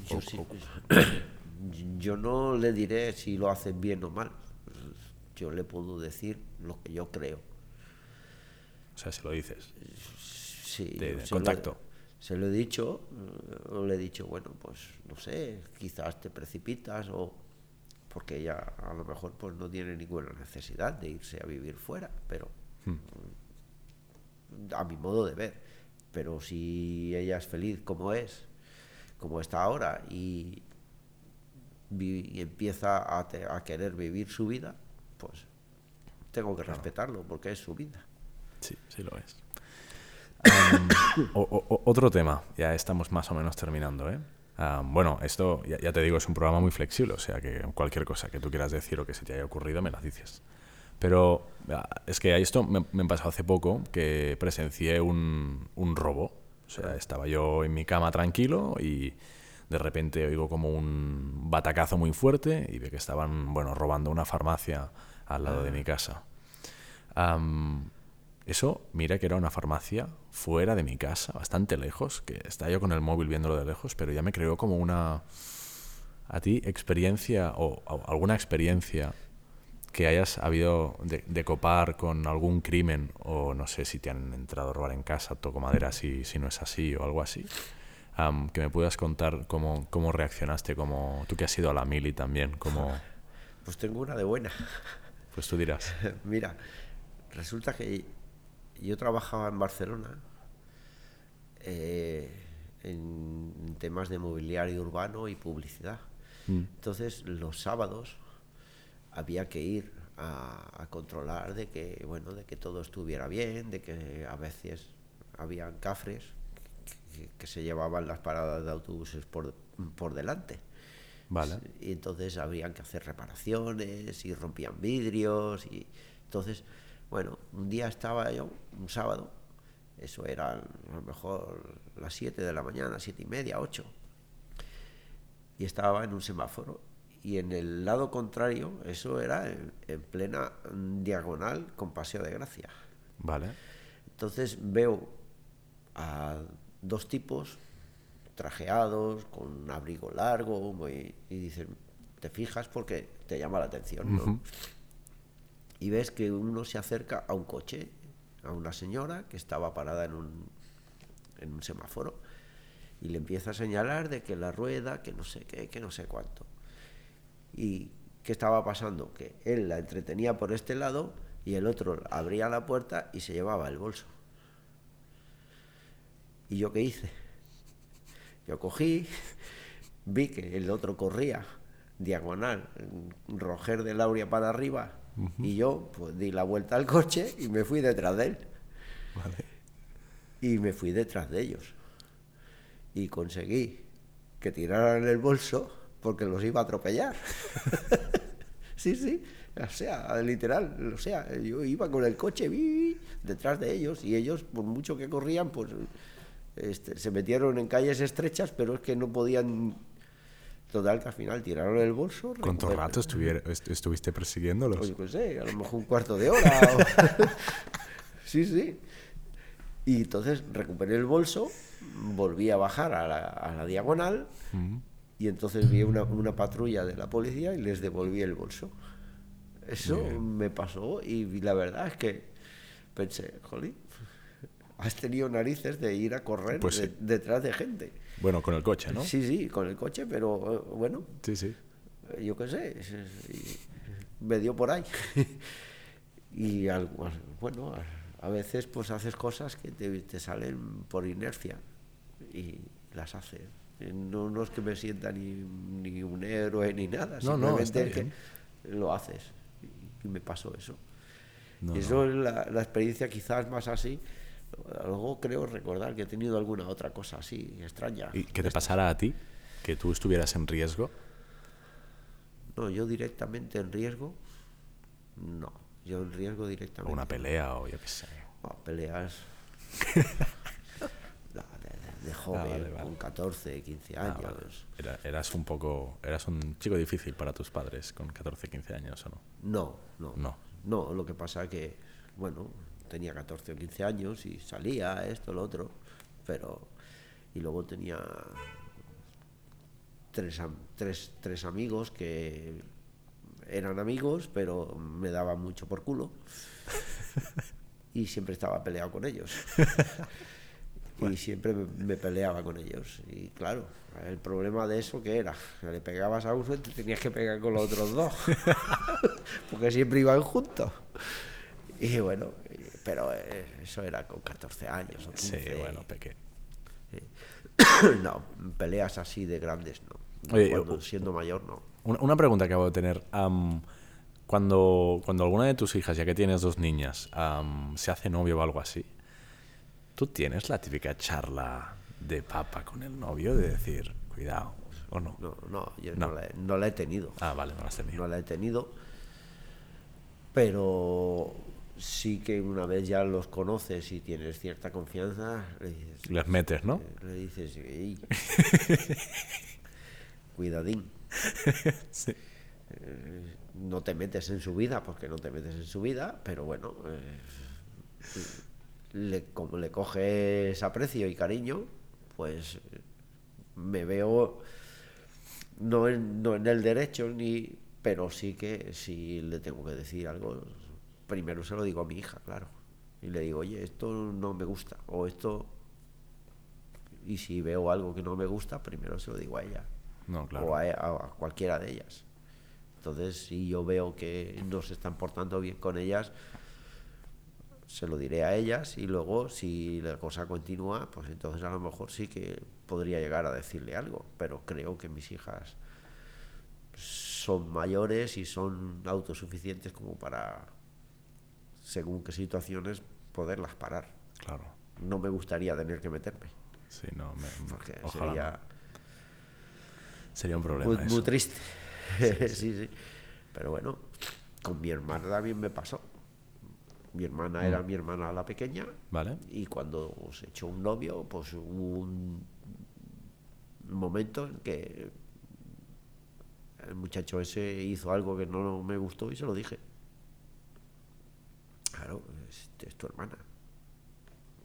yo sí, yo no le diré si lo hacen bien o mal. Yo le puedo decir lo que yo creo. O sea, se lo dices. Sí. De, contacto. se lo he dicho, o le he dicho, bueno, pues no sé, quizás te precipitas o porque ella a lo mejor pues no tiene ninguna necesidad de irse a vivir fuera, pero hmm. a mi modo de ver. Pero si ella es feliz como es, como está ahora y, y empieza a, a, querer vivir su vida, pues tengo que respetarlo porque es su vida. Sí, sí lo es. otro tema, ya estamos más o menos terminando, ¿eh? bueno, esto ya, te digo, es un programa muy flexible, o sea que cualquier cosa que tú quieras decir o que se te haya ocurrido me la dices. Pero es que esto me, me pasado hace poco que presencié un, un robo. O sea, estaba yo en mi cama tranquilo y de repente oigo como un batacazo muy fuerte y ve que estaban, bueno, robando una farmacia al lado de mi casa. eso, mira que era una farmacia fuera de mi casa, bastante lejos, que estaba yo con el móvil viéndolo de lejos, pero ya me creó como una... ¿A ti experiencia o, alguna experiencia que hayas habido de, copar con algún crimen o no sé si te han entrado a robar en casa, toco madera si, si no es así o algo así? Que me puedas contar cómo, cómo reaccionaste, como tú que has ido a la mili también, como... Pues tengo una de buena. Pues tú dirás. Mira, resulta que yo trabajaba en Barcelona eh, en temas de mobiliario urbano y publicidad. Mm. Entonces, los sábados había que ir a, a, controlar de que, bueno, de que todo estuviera bien, de que a veces habían cafres que, se llevaban las paradas de autobuses por, por delante. Vale. Y entonces habrían que hacer reparaciones y rompían vidrios y entonces, bueno, un día estaba yo, un sábado, eso era a lo mejor las 7 de la mañana, siete y media, 8, y estaba en un semáforo y en el lado contrario, eso era en, en plena diagonal con Paseo de Gracia. Vale. Entonces veo a dos tipos trajeados, con un abrigo largo, muy- y dicen, te fijas porque te llama la atención. Y ves que uno se acerca a un coche, a una señora que estaba parada en un, en un semáforo, y le empieza a señalar de que la rueda, que no sé qué, que no sé cuánto. ¿Y qué estaba pasando? Que él la entretenía por este lado y el otro abría la puerta y se llevaba el bolso. ¿Y yo qué hice? Yo cogí, vi que el otro corría diagonal, Roger de Lauria para arriba, y yo pues di la vuelta al coche y me fui detrás de él. Vale. Y me fui detrás de ellos. Y conseguí que tiraran el bolso porque los iba a atropellar. sí, sí. O sea, literal, o sea, yo iba con el coche vi, detrás de ellos y ellos, por mucho que corrían, pues este, se metieron en calles estrechas, pero es que no podían... Total, que al final tiraron el bolso. ¿Cuánto recuper- rato est- estuviste persiguiéndolos? pues yo qué sé, a lo mejor un cuarto de hora. o- sí, sí. Y entonces recuperé el bolso, volví a bajar a la, a la diagonal Ujú. y entonces vi una, una patrulla de la policía y les devolví el bolso. Eso Bien. me pasó y la verdad es que pensé, jolín, has tenido narices de ir a correr Pues de- sí. detrás de gente. Bueno, con el coche, ¿no? Sí, sí, con el coche, pero eh, bueno, Sí, sí. yo qué sé, me dio por ahí. y algo, bueno, a, veces pues haces cosas que te, te salen por inercia y las haces. No, no es que me sienta ni, ni un héroe ni nada, No, no, simplemente está es que bien. lo haces. Y, me pasó eso. No, eso es la, la experiencia quizás más así. Luego creo recordar que he tenido alguna otra cosa así extraña. ¿Y que te pasara a ti? ¿Que tú estuvieras en riesgo? No, yo directamente en riesgo, no. Yo en riesgo ¿O directamente. una pelea o yo qué sé? no, peleas. no, de, de- de joven, vale, vale. con 14, 15 Ah, años. vale. Era- eras un poco... Eras un chico difícil para tus padres con 14, 15 años, ¿o no? No, no. No. No, lo que pasa que, bueno, tenía 14 o 15 años y salía esto, lo otro, pero. Y luego tenía tres, tres, tres amigos que eran amigos, pero me daban mucho por culo. y siempre estaba peleado con ellos. Y siempre me, me peleaba con ellos. Y claro, el problema de eso que era, le pegabas a uno y te tenías que pegar con los otros dos. Porque siempre iban juntos. Y bueno, pero eh, eso era con 14 años o 15. Sí, bueno, peque. no, peleas así de grandes no. Oye, Cuando yo- siendo mayor no. Una, una pregunta que acabo de tener. cuando, cuando alguna de tus hijas, ya que tienes dos niñas, se hace novio o algo así, ¿tú tienes la típica charla de papa con el novio de decir, cuidado, o no? No, no, yo no, No. la, he- no la he tenido. Ah, vale, no la has tenido. no la he tenido, pero sí que una vez ya los conoces y tienes cierta confianza, le dices, Les metes, ¿no? le dices "Ey, cuidadín, Sí. eh, no te metes en su vida porque no te metes en su vida, pero bueno, eh, le, como le coges aprecio y cariño, pues eh, me veo no en, no en el derecho ni pero sí que si le tengo que decir algo primero se lo digo a mi hija claro. Y le digo oye esto no me gusta o esto y si veo algo que no me gusta primero se lo digo a ella. No, claro. o a, a- a cualquiera de ellas. Entonces si yo veo que no se están portando bien con ellas se lo diré a ellas y luego si la cosa continúa pues entonces a lo mejor sí que podría llegar a decirle algo. Pero creo que mis hijas son mayores y son autosuficientes como para según qué situaciones poderlas parar Claro. no me gustaría tener que meterme Sí, no, me, porque ojalá. sería Sería un problema. Muy, eso. muy triste. sí, sí. Pero bueno, con mi hermana también me pasó. Mi hermana era mi hermana la pequeña ¿Vale? y cuando se echó un novio, pues hubo un momento en que el muchacho ese hizo algo que no me gustó y se lo dije. Claro, es, es tu hermana.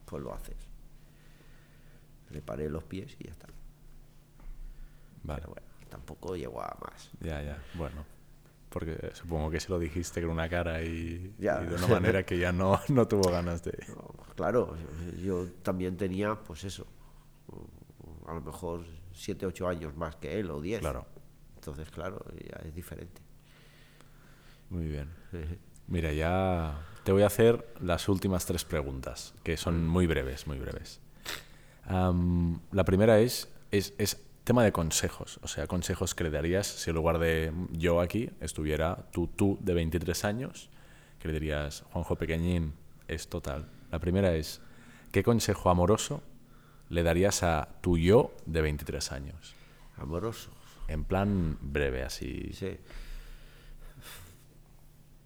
Pues lo haces. Le paré los pies y ya está. Vale. Pero bueno, tampoco llegó a más. Ya, ya. Bueno. Porque supongo que se lo dijiste con una cara y, Ya. y de una manera que ya no, no tuvo ganas de... No, claro, yo también tenía, pues eso, a lo mejor 7, 8 años más que él o 10. Claro. Entonces, claro, ya es diferente. Muy bien. Mira, ya te voy a hacer las últimas tres preguntas, que son muy breves, muy breves. La primera es, es, es tema de consejos, o sea, consejos que le darías si en lugar de yo aquí estuviera tú, tú de 23 años, que le dirías, Juanjo Pequeñín, es total. La primera es, ¿qué consejo amoroso le darías a tu yo de 23 años? Amoroso. En plan breve, así. Sí.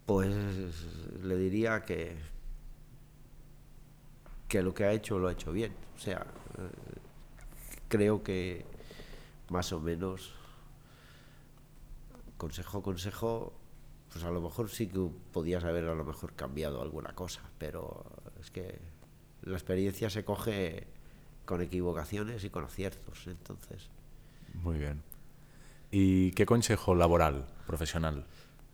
Pues le diría que que lo que ha hecho lo ha hecho bien. O sea, creo que más o menos consejo consejo pues a lo mejor sí que podías haber a lo mejor cambiado alguna cosa, pero es que la experiencia se coge con equivocaciones y con aciertos, entonces Muy bien. ¿Y qué consejo laboral, profesional?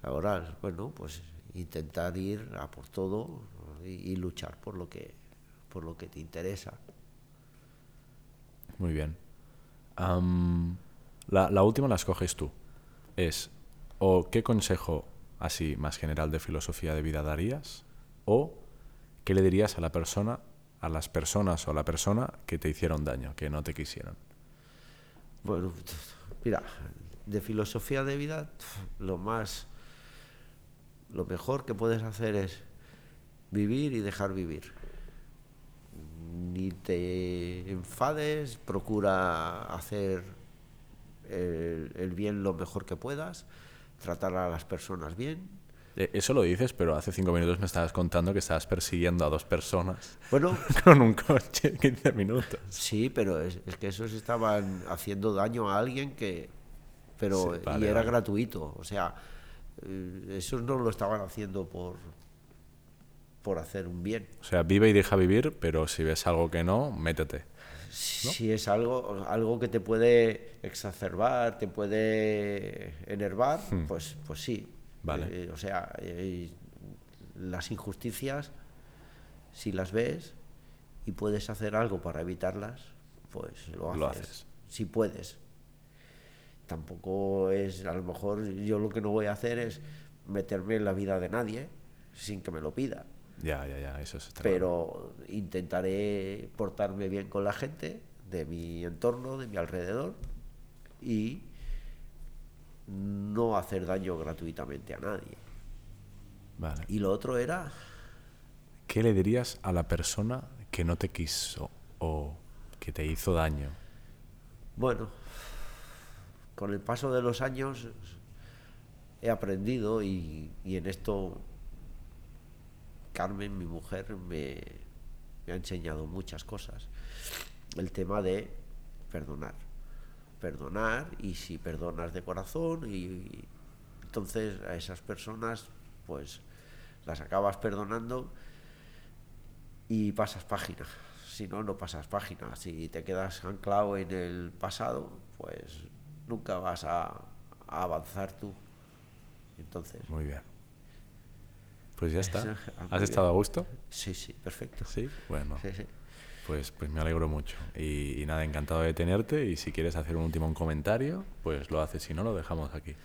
Laboral, bueno, pues intentar ir a por todo y, y luchar por lo que por lo que te interesa. Muy bien. La, la última la escoges tú. Es, o qué consejo así más general de filosofía de vida darías, o qué le dirías a la persona, a las personas o a la persona que te hicieron daño, que no te quisieron. Bueno, mira, de filosofía de vida, lo más, lo mejor que puedes hacer es vivir y dejar vivir. Ni te enfades, procura hacer el, el bien lo mejor que puedas, tratar a las personas bien. Eh, Eso lo dices, pero hace cinco minutos me estabas contando que estabas persiguiendo a dos personas Bueno, con un coche 15 minutos. Sí, pero es, es que esos estaban haciendo daño a alguien que... Pero, Sí, vale, y era vale. gratuito, o sea, eh, esos no lo estaban haciendo por, por hacer un bien. O sea, vive y deja vivir, pero si ves algo que no, métete. Si es algo, algo que te puede exacerbar, te puede enervar, pues, pues sí. Hmm. Vale. Eh, o sea, eh, las injusticias, si las ves y puedes hacer algo para evitarlas, pues lo haces. Lo haces. Si puedes. Tampoco es, a lo mejor yo lo que no voy a hacer es meterme en la vida de nadie sin que me lo pida Ya, ya, ya, eso es claro. pero intentaré portarme bien con la gente de mi entorno, de mi alrededor y no hacer daño gratuitamente a nadie. Vale. Y lo otro era, ¿Qué le dirías a la persona que no te quiso o que te hizo daño? bueno, con el paso de los años he aprendido y, en esto Carmen, mi mujer, me, me ha enseñado muchas cosas. El tema de perdonar. Perdonar y si perdonas de corazón y, y entonces a esas personas pues las acabas perdonando y pasas página. Si no, no pasas página. Si te quedas anclado en el pasado, pues nunca vas a, a avanzar tú. Entonces, Muy bien. Pues ya está. Ah, ¿Has bien. estado a gusto? sí, sí, perfecto. Sí. Bueno, Sí, sí. pues, pues me alegro mucho. Y, y nada, encantado de tenerte. Y si quieres hacer un último comentario, pues lo haces. Si no, lo dejamos aquí.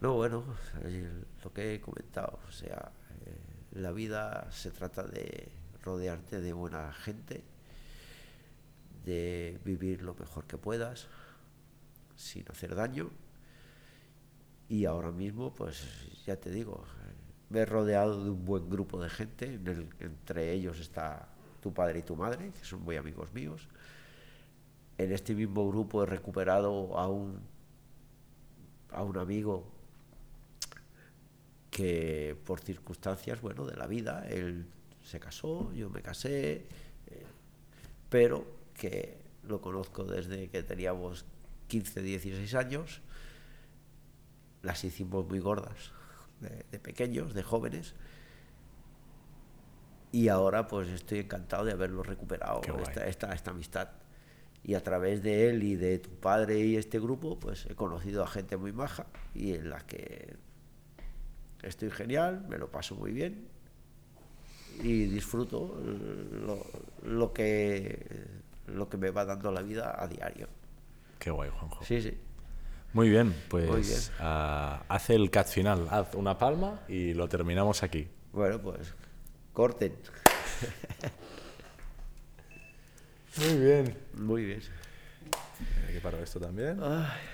No, bueno, eh, lo que he comentado, o sea, eh, la vida se trata de rodearte de buena gente, de vivir lo mejor que puedas, sin hacer daño. Y ahora mismo, pues ya te digo, me he rodeado de un buen grupo de gente, entre ellos está tu padre y tu madre, que son muy amigos míos. En este mismo grupo he recuperado a un a un amigo que por circunstancias, bueno, de la vida, él se casó, yo me casé, eh, pero que lo conozco desde que teníamos 15, 16 años, las hicimos muy gordas, de, pequeños, de jóvenes, y ahora pues estoy encantado de haberlo recuperado, esta, esta, amistad. Y a través de él y de tu padre y este grupo, pues he conocido a gente muy maja y en la que estoy genial, me lo paso muy bien y disfruto lo, que, lo que me va dando la vida a diario. Qué guay, Juanjo. Sí, sí. Muy bien, pues ah, haz el cat final, haz una palma y lo terminamos aquí. Bueno, pues corten. Muy bien. Muy bien. Hay que parar esto también. Ay.